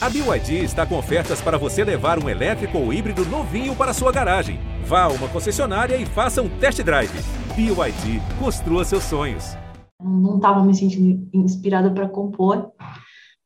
A BYD está com ofertas para você levar um elétrico ou híbrido novinho para sua garagem. Vá a uma concessionária e faça um test drive. BYD, construa seus sonhos. Não estava me sentindo inspirada para compor,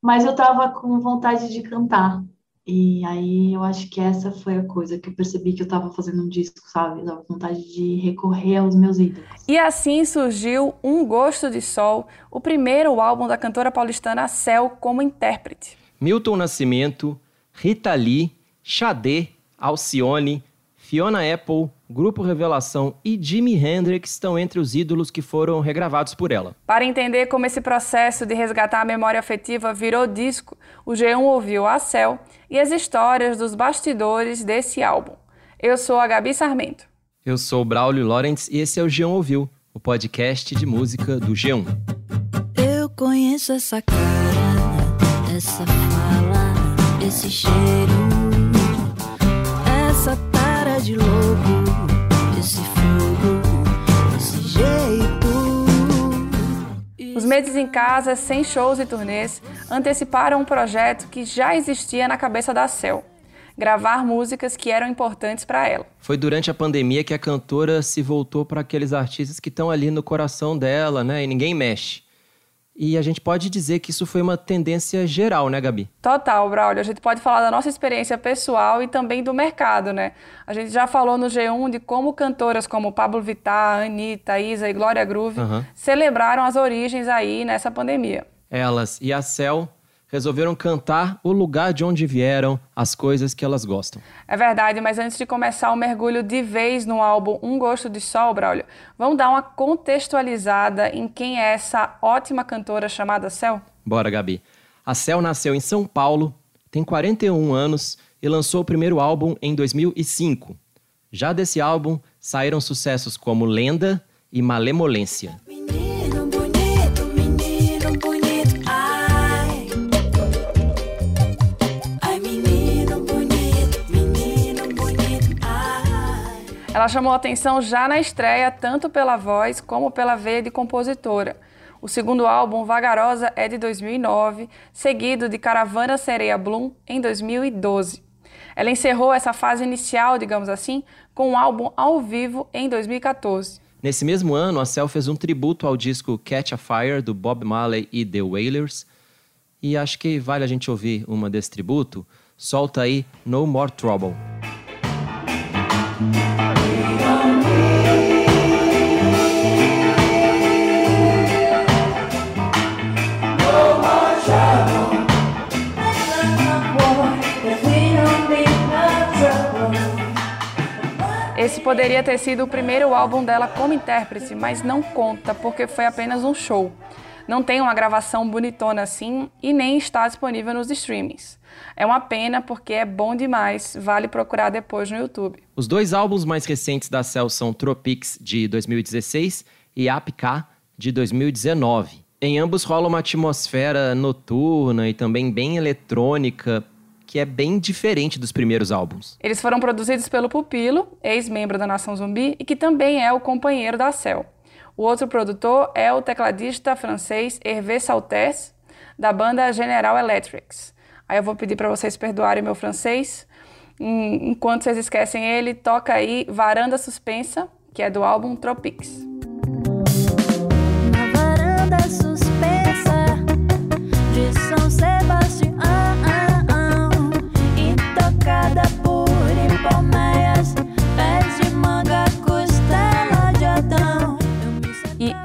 mas eu estava com vontade de cantar. E aí eu acho que essa foi a coisa que eu percebi que eu estava fazendo um disco, sabe? Eu tava com vontade de recorrer aos meus ídolos. E assim surgiu Um Gosto de Sol, o primeiro álbum da cantora paulistana Cel como intérprete. Milton Nascimento, Rita Lee, Xadê, Alcione, Fiona Apple, Grupo Revelação e Jimi Hendrix estão entre os ídolos que foram regravados por ela. Para entender como esse processo de resgatar a memória afetiva virou disco, o G1 ouviu a Cel e as histórias dos bastidores desse álbum. Eu sou a Gabi Sarmento. Eu sou o Braulio Lawrence e esse é o G1 Ouviu, o podcast de música do G1. Eu conheço essa cara, essa fala, esse cheiro, essa tara de louco, esse fogo, esse jeito. Os meses em casa, sem shows e turnês, anteciparam um projeto que já existia na cabeça da Cel. Gravar músicas que eram importantes para ela. Foi durante a pandemia que a cantora se voltou para aqueles artistas que estão ali no coração dela, né? E ninguém mexe. E a gente pode dizer que isso foi uma tendência geral, né, Gabi? Total, Braulio. A gente pode falar da nossa experiência pessoal e também do mercado, né? A gente já falou no G1 de como cantoras como Pablo Vittar, Anitta, Isa e Glória Groove Uhum. celebraram as origens aí nessa pandemia. Elas e a Cel resolveram cantar o lugar de onde vieram, as coisas que elas gostam. É verdade, mas antes de começar o mergulho de vez no álbum Um Gosto de Sol, Braulio, vamos dar uma contextualizada em quem é essa ótima cantora chamada Cel? Bora, Gabi. A Cel nasceu em São Paulo, tem 41 anos e lançou o primeiro álbum em 2005. Já desse álbum saíram sucessos como Lenda e Malemolência. Menino Ela chamou atenção já na estreia, tanto pela voz como pela veia de compositora. O segundo álbum, Vagarosa, é de 2009, seguido de Caravana Sereia Bloom, em 2012. Ela encerrou essa fase inicial, digamos assim, com um álbum ao vivo em 2014. Nesse mesmo ano, a Cel fez um tributo ao disco Catch a Fire, do Bob Marley e The Wailers. E acho que vale a gente ouvir uma desse tributo. Solta aí No More Trouble. Poderia ter sido o primeiro álbum dela como intérprete, mas não conta porque foi apenas um show. Não tem uma gravação bonitona assim e nem está disponível nos streamings. É uma pena porque é bom demais, vale procurar depois no YouTube. Os dois álbuns mais recentes da Cell são Tropics, de 2016, e APK, de 2019. Em ambos rola uma atmosfera noturna e também bem eletrônica, que é bem diferente dos primeiros álbuns. Eles foram produzidos pelo Pupilo, ex-membro da Nação Zumbi e que também é o companheiro da Cell. O outro produtor é o tecladista francês Hervé Saltès, da banda General Electrics. Aí eu vou pedir para vocês perdoarem meu francês. Enquanto vocês esquecem ele, toca aí Varanda Suspensa, que é do álbum Tropics. Na varanda suspensa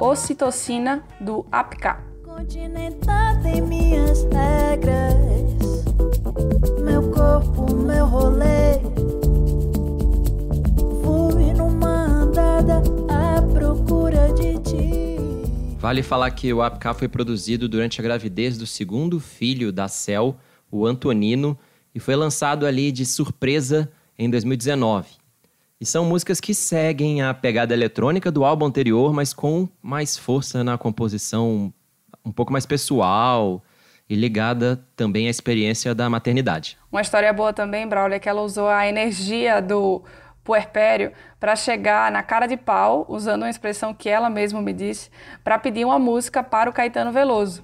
Ocitocina, do APK. continental tem minhas regras, meu corpo, meu rolê. Fui numa andada à procura de ti. Vale falar que o APK foi produzido durante a gravidez do segundo filho da Cell, o Antonino, e foi lançado ali de surpresa em 2019. E são músicas que seguem a pegada eletrônica do álbum anterior, mas com mais força na composição um pouco mais pessoal e ligada também à experiência da maternidade. Uma história boa também, Braulio, é que ela usou a energia do puerpério para chegar na cara de pau, usando uma expressão que ela mesma me disse, para pedir uma música para o Caetano Veloso.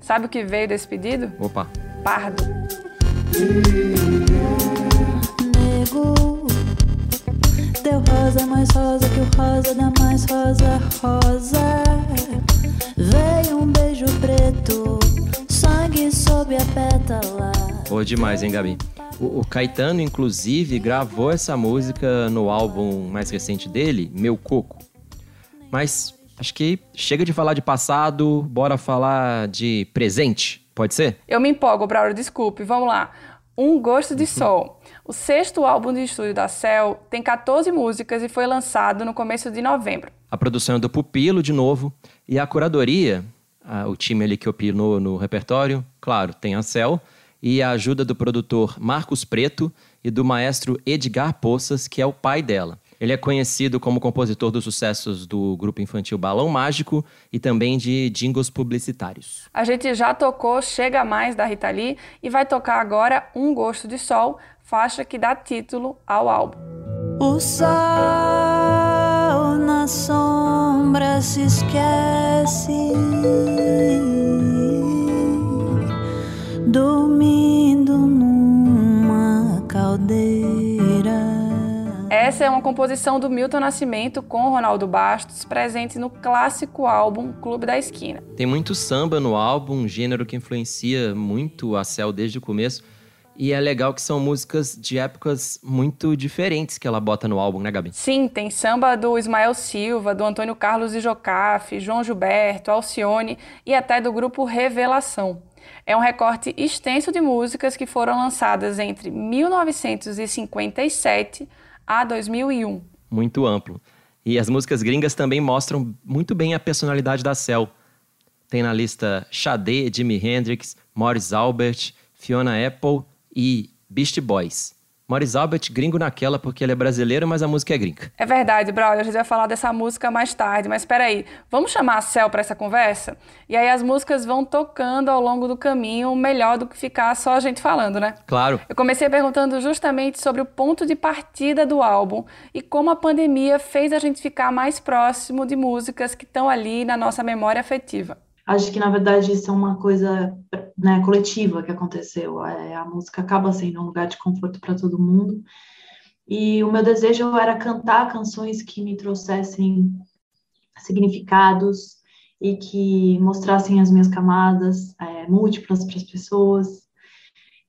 Sabe o que veio desse pedido? Opa! Pardo. Nego, teu rosa é mais rosa que o rosa da mais rosa rosa. Veio um beijo preto, sangue sob a pétala. Pô, demais, hein, Gabi? O, o Caetano, inclusive, gravou essa música no álbum mais recente dele, Meu Coco. Mas acho que chega de falar de passado, bora falar de presente, pode ser? Eu me empolgo, Braulio, desculpe. Vamos lá. Um Gosto de Sol. O sexto álbum de estúdio da Cell tem 14 músicas e foi lançado no começo de novembro. A produção é do Pupilo, de novo, e a curadoria, a- o time ali que opinou no repertório, claro, tem a Cel, e a ajuda do produtor Marcos Preto e do maestro Edgar Poças, que é o pai dela. Ele é conhecido como compositor dos sucessos do grupo infantil Balão Mágico e também de jingles publicitários. A gente já tocou Chega Mais da Rita Lee e vai tocar agora Um Gosto de Sol, faixa que dá título ao álbum. O sol na sombra se esquece, dormindo numa caldeira. Essa é uma composição do Milton Nascimento com Ronaldo Bastos, presente no clássico álbum Clube da Esquina. Tem muito samba no álbum, um gênero que influencia muito a Cel desde o começo. E é legal que são músicas de épocas muito diferentes que ela bota no álbum, né, Gabi? Sim, tem samba do Ismael Silva, do Antônio Carlos de Jocafe, João Gilberto, Alcione e até do grupo Revelação. É um recorte extenso de músicas que foram lançadas entre 1957 a 2001. Muito amplo. E as músicas gringas também mostram muito bem a personalidade da Cell. Tem na lista Sade, Jimi Hendrix, Morris Albert, Fiona Apple e Beast Boys. Morris Albert gringo naquela porque ele é brasileiro, mas a música é gringa. É verdade, Braulio, a gente vai falar dessa música mais tarde, mas peraí, vamos chamar a Cel para essa conversa? E aí as músicas vão tocando ao longo do caminho, melhor do que ficar só a gente falando, né? Claro, Eu comecei perguntando justamente sobre o ponto de partida do álbum e como a pandemia fez a gente ficar mais próximo de músicas que estão ali na nossa memória afetiva. Acho que, na verdade, isso é uma coisa né, coletiva que aconteceu. É, a música acaba sendo um lugar de conforto para todo mundo. E o meu desejo era cantar canções que me trouxessem significados e que mostrassem as minhas camadas é, múltiplas para as pessoas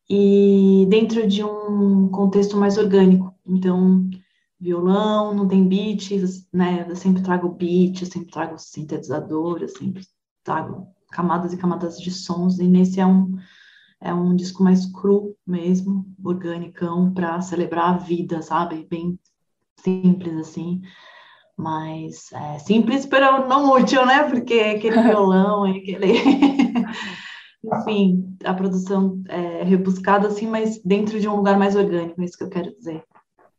e dentro de um contexto mais orgânico. Então, violão, não tem beat, né? Eu sempre trago beat, eu sempre trago sintetizador, eu sempre trago camadas e camadas de sons, e nesse é um, é um disco mais cru mesmo, organicão, para celebrar a vida, sabe? Bem simples assim, mas é, simples, pero não útil, né? Porque aquele violão, aquele. Enfim, a produção é rebuscada assim, mas dentro de um lugar mais orgânico, é isso que eu quero dizer.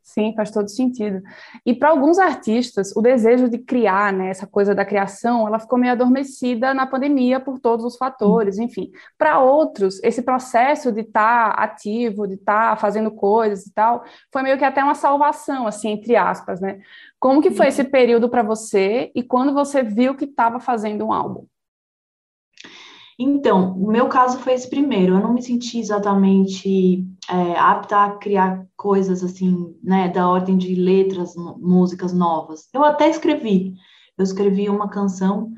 Sim, faz todo sentido. E para alguns artistas, o desejo de criar, né, essa coisa da criação, ela ficou meio adormecida na pandemia por todos os fatores, enfim. Para outros, esse processo de estar ativo, de estar fazendo coisas e tal, foi meio que até uma salvação, assim, entre aspas, né? Como que foi esse período para você e quando você viu que estava fazendo um álbum? Então, o meu caso foi esse primeiro. Eu não me senti exatamente é, apta a criar coisas assim, né, da ordem de letras, músicas novas. Eu até escrevi. Eu escrevi uma canção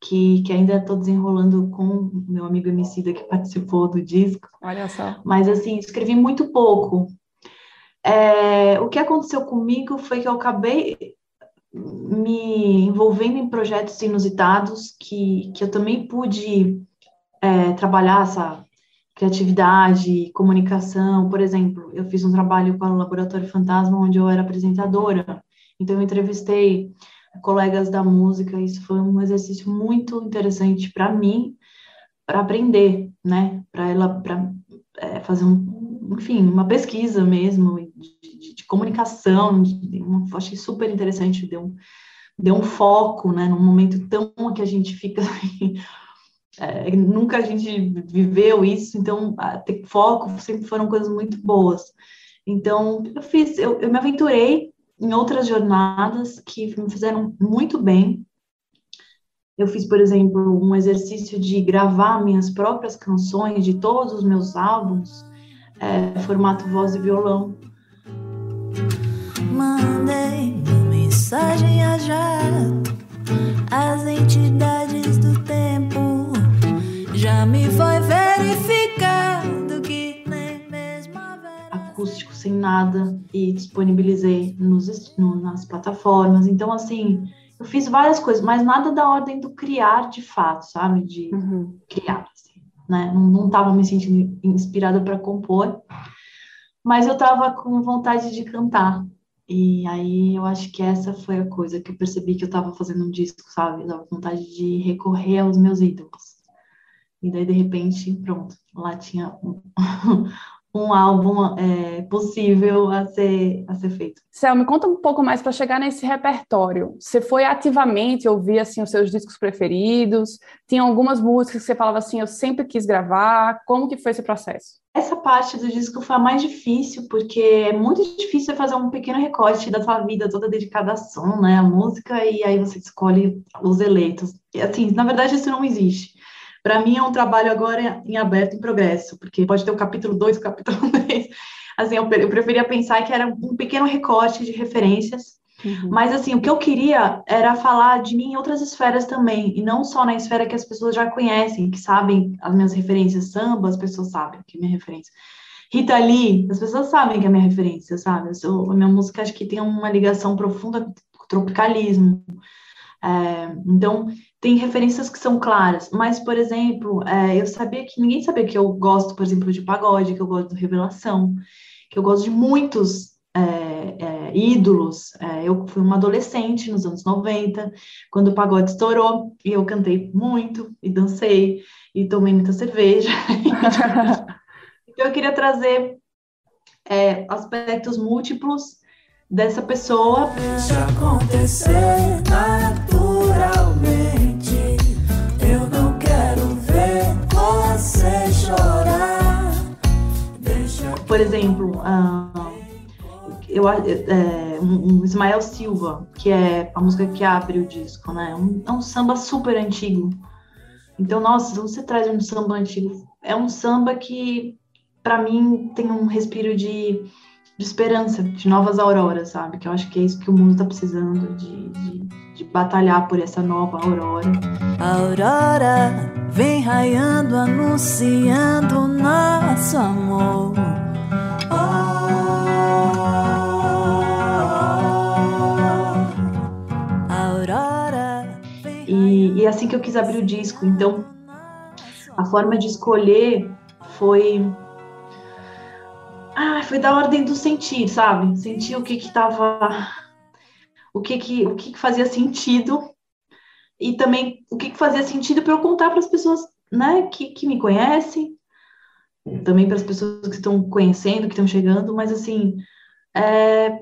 que, que ainda estou desenrolando com meu amigo Emicida que participou do disco. Olha só. Mas assim, escrevi muito pouco. É, o que aconteceu comigo foi que eu acabei me envolvendo em projetos inusitados que, que eu também pude é, trabalhar essa criatividade, comunicação. Por exemplo, eu fiz um trabalho com o Laboratório Fantasma, onde eu era apresentadora. Então, eu entrevistei colegas da música. Isso foi um exercício muito interessante para mim, para aprender, né? Para ela, para é, fazer um, enfim, uma pesquisa mesmo de, de, de comunicação. De, achei super interessante. Deu deu um foco, né? Num momento tão que a gente fica é, nunca a gente viveu isso, então ter foco sempre foram coisas muito boas. Então eu fiz, eu, eu me aventurei em outras jornadas que me fizeram muito bem. Eu fiz, por exemplo, um exercício de gravar minhas próprias canções de todos os meus álbuns é, formato voz e violão. Mandei uma mensagem a jato as entidades já me foi verificado que nem mesmo acústico sem nada e disponibilizei nos, no, nas plataformas. Então, assim, eu fiz várias coisas, mas nada da ordem do criar de fato, sabe? De uhum. criar, assim, né? Não estava me sentindo inspirada para compor, mas eu estava com vontade de cantar. E aí eu acho que essa foi a coisa que eu percebi que eu estava fazendo um disco, sabe? Eu tava com vontade de recorrer aos meus ídolos. E daí, de repente, pronto, lá tinha um, um álbum é, possível a ser, a ser feito. Céu, me conta um pouco mais para chegar nesse repertório. Você foi ativamente ouvir assim os seus discos preferidos? Tinha algumas músicas que você falava assim, eu sempre quis gravar. Como que foi esse processo? Essa parte do disco foi a mais difícil, porque é muito difícil fazer um pequeno recorte da sua vida toda dedicada a som, né, a música, e aí você escolhe os eleitos. E, assim, na verdade isso não existe. Para mim é um trabalho agora em aberto, em progresso, porque pode ter o capítulo 2, o capítulo 3. Assim, eu, eu preferia pensar que era um pequeno recorte de referências, uhum. mas assim, o que eu queria era falar de mim em outras esferas também, e não só na esfera que as pessoas já conhecem, que sabem as minhas referências, samba, as pessoas sabem que é minha referência. Rita Lee, as pessoas sabem que é minha referência, sabe? Eu a minha música acho que tem uma ligação profunda com o tropicalismo. É, então, tem referências que são claras, mas, por exemplo, é, eu sabia que ninguém sabia que eu gosto, por exemplo, de pagode, que eu gosto de revelação, que eu gosto de muitos é, é, ídolos. É, eu fui uma adolescente nos anos 90, quando o pagode estourou, e eu cantei muito, e dancei, e tomei muita cerveja. então, eu queria trazer é, aspectos múltiplos dessa pessoa. Deixa acontecer naturalmente. Por exemplo, uh, eu, é, um, Ismael Silva, que é a música que abre o disco, né? Um, é um samba super antigo. Então, nossa, você traz um samba antigo, é um samba que, para mim, tem um respiro de, de, esperança, de novas auroras, sabe? Que eu acho que é isso que o mundo está precisando, de, de, de batalhar por essa nova aurora. Aurora vem raiando, anunciando nosso amor. E, é assim que eu quis abrir o disco. Então, a forma de escolher foi. Ah, foi da ordem do sentir, sabe? Sentir o que que tava. O que que, o que, que fazia sentido. E também o que, que fazia sentido para eu contar para as pessoas né, que, que me conhecem, também para as pessoas que estão conhecendo, que estão chegando, mas assim, é,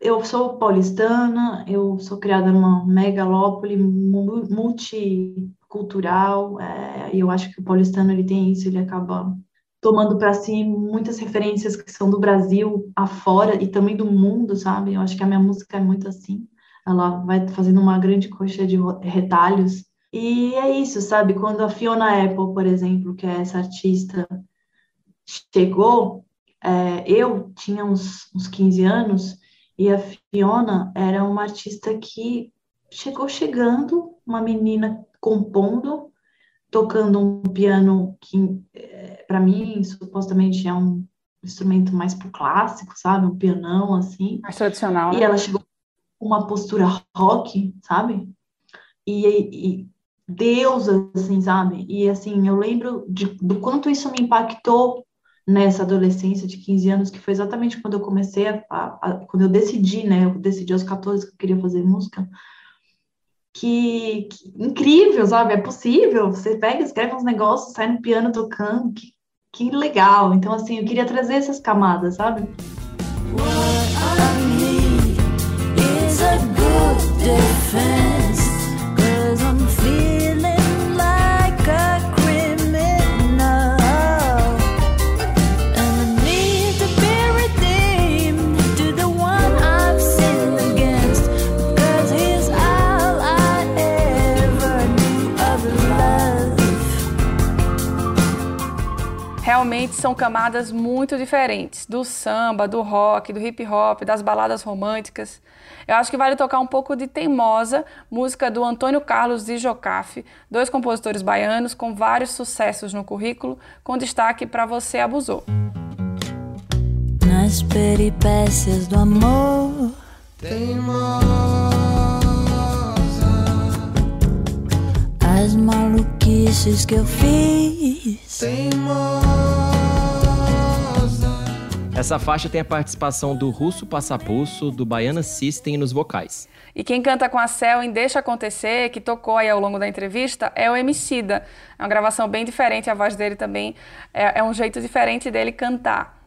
eu sou paulistana, eu sou criada numa megalópole multicultural, é, e eu acho que o paulistano ele tem isso, ele acaba tomando para si muitas referências que são do Brasil afora e também do mundo, sabe? Eu acho que a minha música é muito assim, ela vai fazendo uma grande coxa de retalhos. E é isso, sabe? Quando a Fiona Apple, por exemplo, que é essa artista, chegou, é, eu tinha uns, uns 15 anos, e a Fiona era uma artista que chegou chegando, uma menina compondo, tocando um piano que, é, para mim, supostamente é um instrumento mais pro clássico, sabe? Um pianão, assim. Mais tradicional. E né? ela chegou com uma postura rock, sabe? E, e deusa, assim, sabe? E, assim, eu lembro de, do quanto isso me impactou nessa adolescência de 15 anos, que foi exatamente quando eu comecei a, a, a, quando eu decidi, né, eu decidi aos 14 que eu queria fazer música, que, que, incrível, sabe, é possível, você pega, escreve uns negócios, sai no piano tocando, que, que legal, então assim, eu queria trazer essas camadas, sabe? What I need is a good defense. Realmente são camadas muito diferentes, do samba, do rock, do hip hop, das baladas românticas. Eu acho que vale tocar um pouco de Teimosa, música do Antônio Carlos e Jocafe, dois compositores baianos com vários sucessos no currículo, com destaque para Você Abusou. Nas peripécias do amor. Teimosa. As maluquices que eu fiz. Essa faixa tem a participação do Russo Passapulso, do Baiana System nos vocais. E quem canta com a Cel em Deixa Acontecer, que tocou aí ao longo da entrevista, é o Emicida. É uma gravação bem diferente, a voz dele também é, é um jeito diferente dele cantar.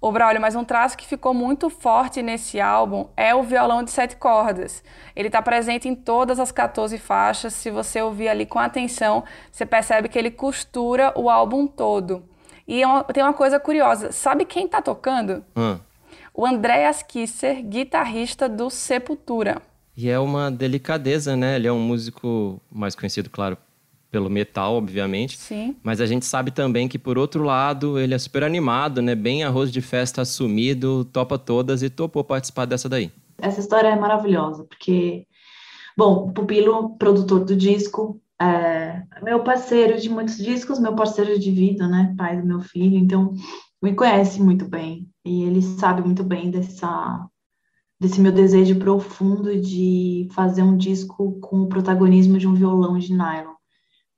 O Braulio, mas um traço que ficou muito forte nesse álbum é o violão de sete cordas. Ele está presente em todas as 14 faixas. Se você ouvir ali com atenção, você percebe que ele costura o álbum todo. E é uma, tem uma coisa curiosa: sabe quem está tocando? Hum. O Andreas Kisser, guitarrista do Sepultura. E é uma delicadeza, né? Ele é um músico mais conhecido, claro, pelo metal, obviamente. Sim. Mas a gente sabe também que, por outro lado, ele é super animado, né? Bem arroz de festa assumido, topa todas e topou participar dessa daí. Essa história é maravilhosa, porque, bom, o Pupilo, produtor do disco, é meu parceiro de muitos discos, meu parceiro de vida, né? Pai do meu filho, então me conhece muito bem e ele sabe muito bem dessa desse meu desejo profundo de fazer um disco com o protagonismo de um violão de nylon,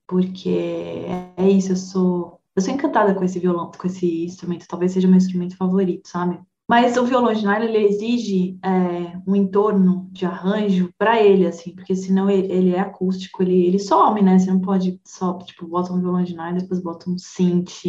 porque é isso, eu sou eu sou encantada com esse violão, com esse instrumento, talvez seja meu instrumento favorito, sabe? Mas o violão ele exige é, um entorno de arranjo para ele, assim, porque senão ele, ele, é acústico, ele, ele some, né? Você não pode só, tipo, bota um violão depois bota um synth,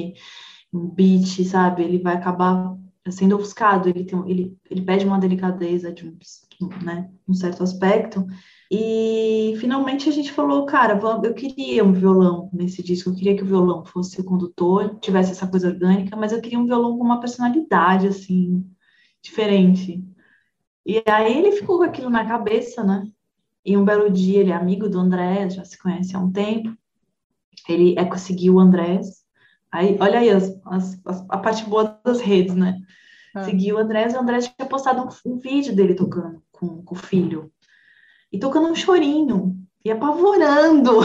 um beat, sabe? Ele vai acabar sendo ofuscado, ele, tem, ele, ele pede uma delicadeza de um, né, um certo aspecto. E finalmente a gente falou, cara, eu queria um violão nesse disco, eu queria que o violão fosse o condutor, tivesse essa coisa orgânica, mas eu queria um violão com uma personalidade, assim, diferente. E aí ele ficou com aquilo na cabeça, né? E um belo dia, ele é amigo do André, já se conhece há um tempo, ele é conseguiu o Andrés, Aí, olha aí as, as, a parte boa das redes, né? Ah. Seguiu o Andrés e o Andrés tinha postado um, um vídeo dele tocando com, com, o filho. E tocando um chorinho. E apavorando.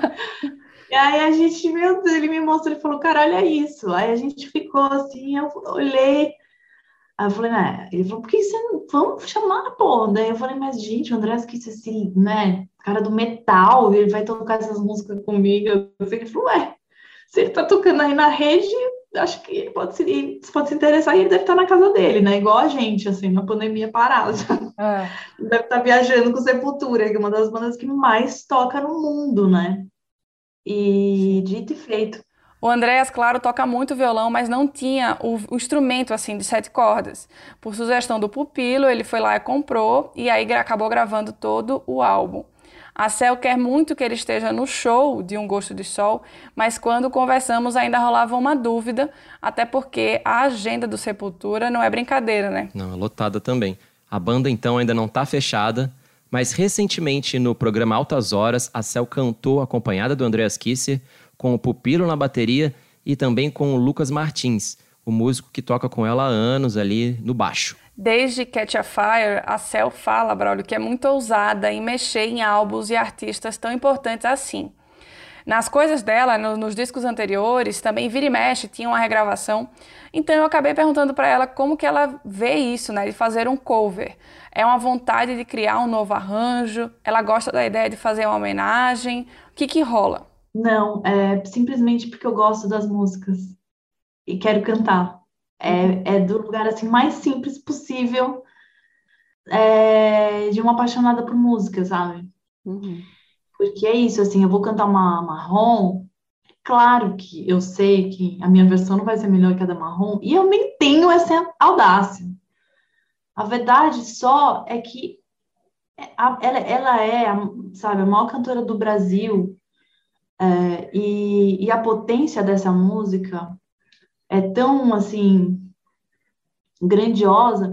e aí a gente, meu Deus, ele me mostrou, ele falou, caralho, é isso. Aí a gente ficou assim, eu olhei. Aí eu falei, né? Ele falou, por que você não. Vamos chamar, pô. Daí eu falei, mas gente, o Andrés quis assim, né? Cara do metal, ele vai tocar essas músicas comigo. Ele falou, ué se ele está tocando aí na rede, acho que ele pode se, pode se interessar e ele deve estar tá na casa dele, né? Igual a gente, assim, na pandemia parada. É. Deve estar tá viajando com Sepultura, que é uma das bandas que mais toca no mundo, né? E dito e feito. O Andréas, claro, toca muito violão, mas não tinha o, o, instrumento assim de sete cordas. Por sugestão do pupilo, ele foi lá e comprou e aí acabou gravando todo o álbum. A Cel quer muito que ele esteja no show de Um Gosto de Sol, mas quando conversamos ainda rolava uma dúvida, até porque a agenda do Sepultura não é brincadeira, né? Não, é lotada também. A banda então ainda não está fechada, mas recentemente no programa Altas Horas, a Cel cantou acompanhada do Andreas Kisser, com o Pupilo na bateria e também com o Lucas Martins, o músico que toca com ela há anos ali no baixo. Desde Catch a Fire, a Cell fala, Braulio, que é muito ousada em mexer em álbuns e artistas tão importantes assim. Nas coisas dela, no, nos discos anteriores, também vira e mexe, tinha uma regravação. Então eu acabei perguntando para ela como que ela vê isso, né, de fazer um cover. É uma vontade de criar um novo arranjo? Ela gosta da ideia de fazer uma homenagem? O que que rola? Não, é simplesmente porque eu gosto das músicas e quero cantar. É, é do lugar assim mais simples possível é, de uma apaixonada por música, sabe? Uhum. Porque é isso, assim, eu vou cantar uma marrom, claro que eu sei que a minha versão não vai ser melhor que a da marrom, e eu nem tenho essa audácia. A verdade só é que ela, ela é, sabe, a maior cantora do Brasil, é, e, e a potência dessa música é tão assim grandiosa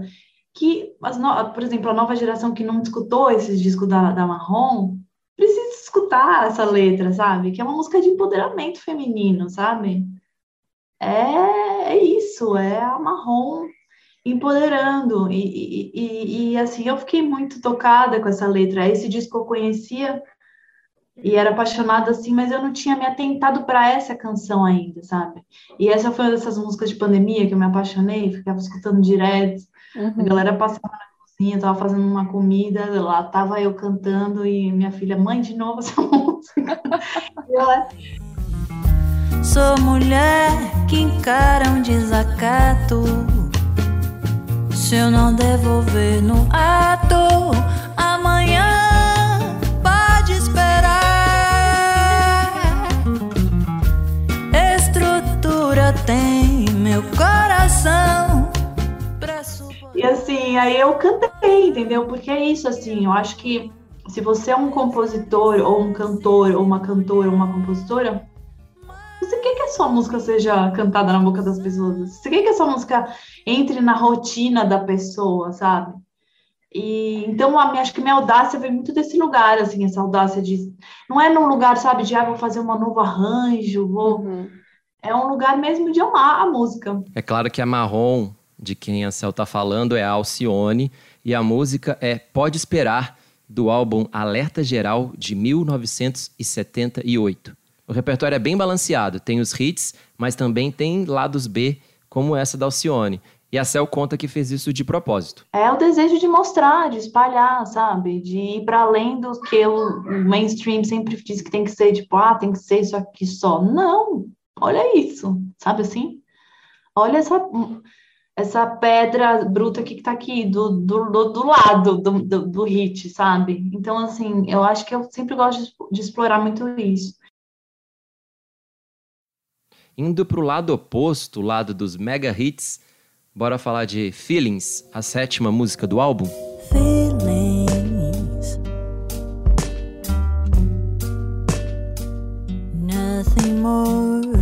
que, no... por exemplo, a nova geração que não escutou esses discos da, da Marrom precisa escutar essa letra, sabe? Que é uma música de empoderamento feminino, sabe? é, é isso, é a marrom empoderando. E, e, e, e, assim, eu fiquei muito tocada com essa letra. Esse disco eu conhecia e era apaixonada assim, mas eu não tinha me atentado para essa canção ainda, sabe? E essa foi uma dessas músicas de pandemia que eu me apaixonei, ficava escutando direto. Uhum. A galera passava na cozinha, tava fazendo uma comida, lá tava eu cantando e minha filha, mãe, de novo essa música. ela, Sou mulher que encara um desacato. Se eu não devolver no ato, amanhã coração. E assim, aí eu cantei, entendeu? Porque é isso, assim, eu acho que se você é um compositor, ou um cantor, ou uma cantora, ou uma compositora, você quer que a sua música seja cantada na boca das pessoas? Você quer que a sua música entre na rotina da pessoa, sabe? E então a minha, acho que minha audácia vem muito desse lugar, assim, essa audácia de não é num lugar, sabe, de ah, vou fazer um novo arranjo, vou uhum. É um lugar mesmo de amar a música. É claro que a marrom de quem a Cel tá falando é a Alcione e a música é Pode Esperar do álbum Alerta Geral de 1978. O repertório é bem balanceado, tem os hits, mas também tem lados B, como essa da Alcione. E a Cel conta que fez isso de propósito. É o desejo de mostrar, de espalhar, sabe? De ir para além do que o mainstream sempre diz que tem que ser, tipo, ah, tem que ser isso aqui só. Não! Olha isso, sabe assim? Olha essa, essa pedra bruta que tá aqui, do, do, do lado do, do, do hit, sabe? Então, assim, eu acho que eu sempre gosto de, de explorar muito isso. Indo para o lado oposto, o lado dos mega hits, bora falar de Feelings, a sétima música do álbum? Feelings. Nothing more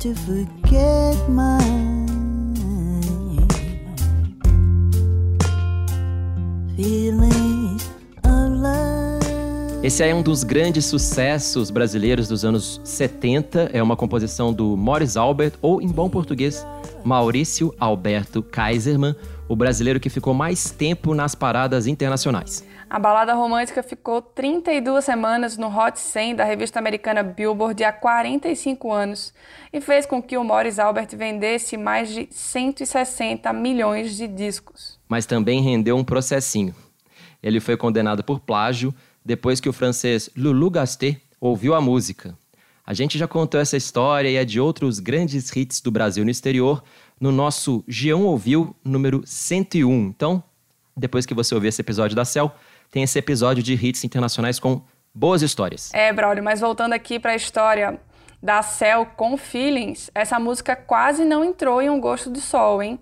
to forget my Esse é um dos grandes sucessos brasileiros dos anos 70. É uma composição do Morris Albert, ou em bom português, Maurício Alberto Kaiserman, o brasileiro que ficou mais tempo nas paradas internacionais. A balada romântica ficou 32 semanas no Hot 100 da revista americana Billboard há 45 anos e fez com que o Morris Albert vendesse mais de 160 milhões de discos. Mas também rendeu um processinho. Ele foi condenado por plágio depois que o francês Lulu Gasté ouviu a música. A gente já contou essa história e a de outros grandes hits do Brasil no exterior no nosso Geão Ouviu número 101. Então, depois que você ouvir esse episódio da Cell, tem esse episódio de hits internacionais com boas histórias. É, Braulio, mas voltando aqui para a história da Cell com Feelings, essa música quase não entrou em Um Gosto de Sol, hein?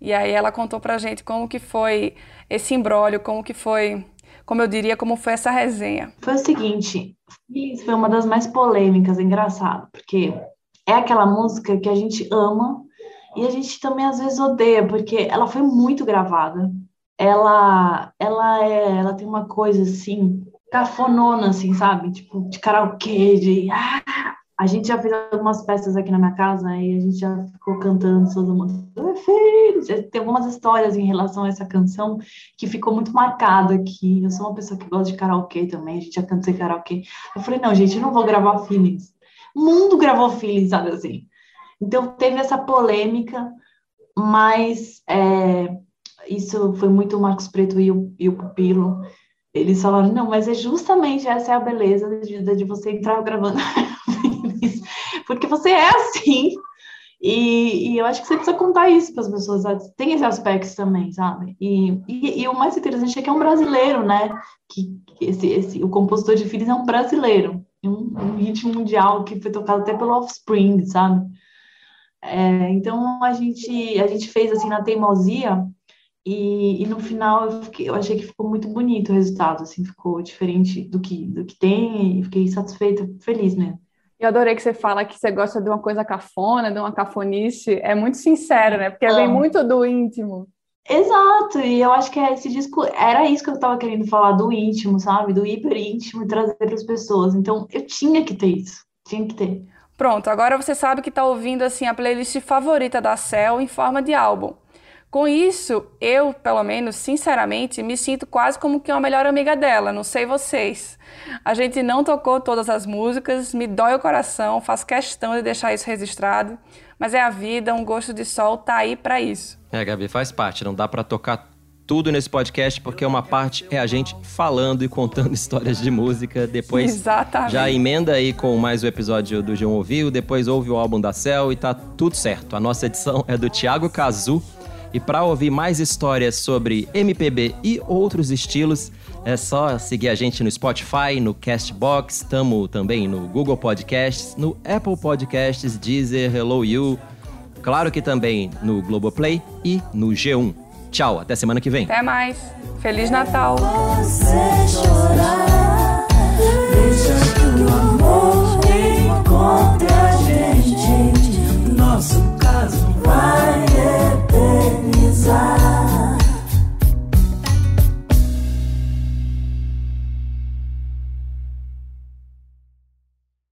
E aí ela contou pra gente como que foi esse embrólio, como que foi como eu diria, como foi essa resenha? Foi o seguinte, isso foi uma das mais polêmicas, engraçado, porque é aquela música que a gente ama e a gente também às vezes odeia, porque ela foi muito gravada. Ela, ela é, ela tem uma coisa assim, cafonona, assim, sabe? Tipo, de karaokê, de ah, a gente já fez algumas peças aqui na minha casa e a gente já ficou cantando suas músicas. Tem algumas histórias em relação a essa canção que ficou muito marcada aqui. Eu sou uma pessoa que gosta de karaokê também, a gente já canta em karaokê. Eu falei, não, gente, eu não vou gravar feelings. O mundo gravou feelings, sabe assim? Então teve essa polêmica, mas é, isso foi muito o Marcos Preto e o, e o Pupilo. Eles falaram, não, mas é justamente essa é a beleza de, de você entrar gravando porque você é assim. E, e, eu acho que você precisa contar isso para as pessoas. Tem esse aspecto também, sabe? E, e, e, o mais interessante é que é um brasileiro, né? Que, esse, esse, o compositor de filhos é um brasileiro. Um, um ritmo mundial que foi tocado até pelo Offspring, sabe? É, então a gente a gente fez assim na teimosia e, e no final eu, fiquei, eu, achei que ficou muito bonito o resultado, assim, ficou diferente do que do que tem e fiquei satisfeita, feliz mesmo. Eu adorei que você fala que você gosta de uma coisa cafona, de uma cafonice. É muito sincero, né? Porque vem muito do íntimo. Exato, e eu acho que esse disco era isso que eu tava querendo falar do íntimo, sabe? Do hiper íntimo e trazer para as pessoas. Então eu tinha que ter isso, tinha que ter. Pronto, agora você sabe que tá ouvindo assim a playlist favorita da Cell em forma de álbum. Com isso, eu, pelo menos, sinceramente, me sinto quase como que uma melhor amiga dela, não sei vocês. A gente não tocou todas as músicas, me dói o coração, faço questão de deixar isso registrado, mas é a vida, um gosto de sol tá aí para isso. É, Gabi, faz parte, não dá para tocar tudo nesse podcast, porque uma parte é a gente falando e contando histórias de música. Depois Exatamente. já emenda aí com mais o episódio do G1 Ouviu, depois ouve o álbum da Cell e tá tudo certo. A nossa edição é do Thiago Cazu. E para ouvir mais histórias sobre MPB e outros estilos, é só seguir a gente no Spotify, no Castbox, estamos também no Google Podcasts, no Apple Podcasts, Deezer, Hello You, claro que também no Globoplay e no G1. Tchau, até semana que vem. Até mais. Feliz Natal. Você chorar, deixa que o amor nosso caso vai eternizar.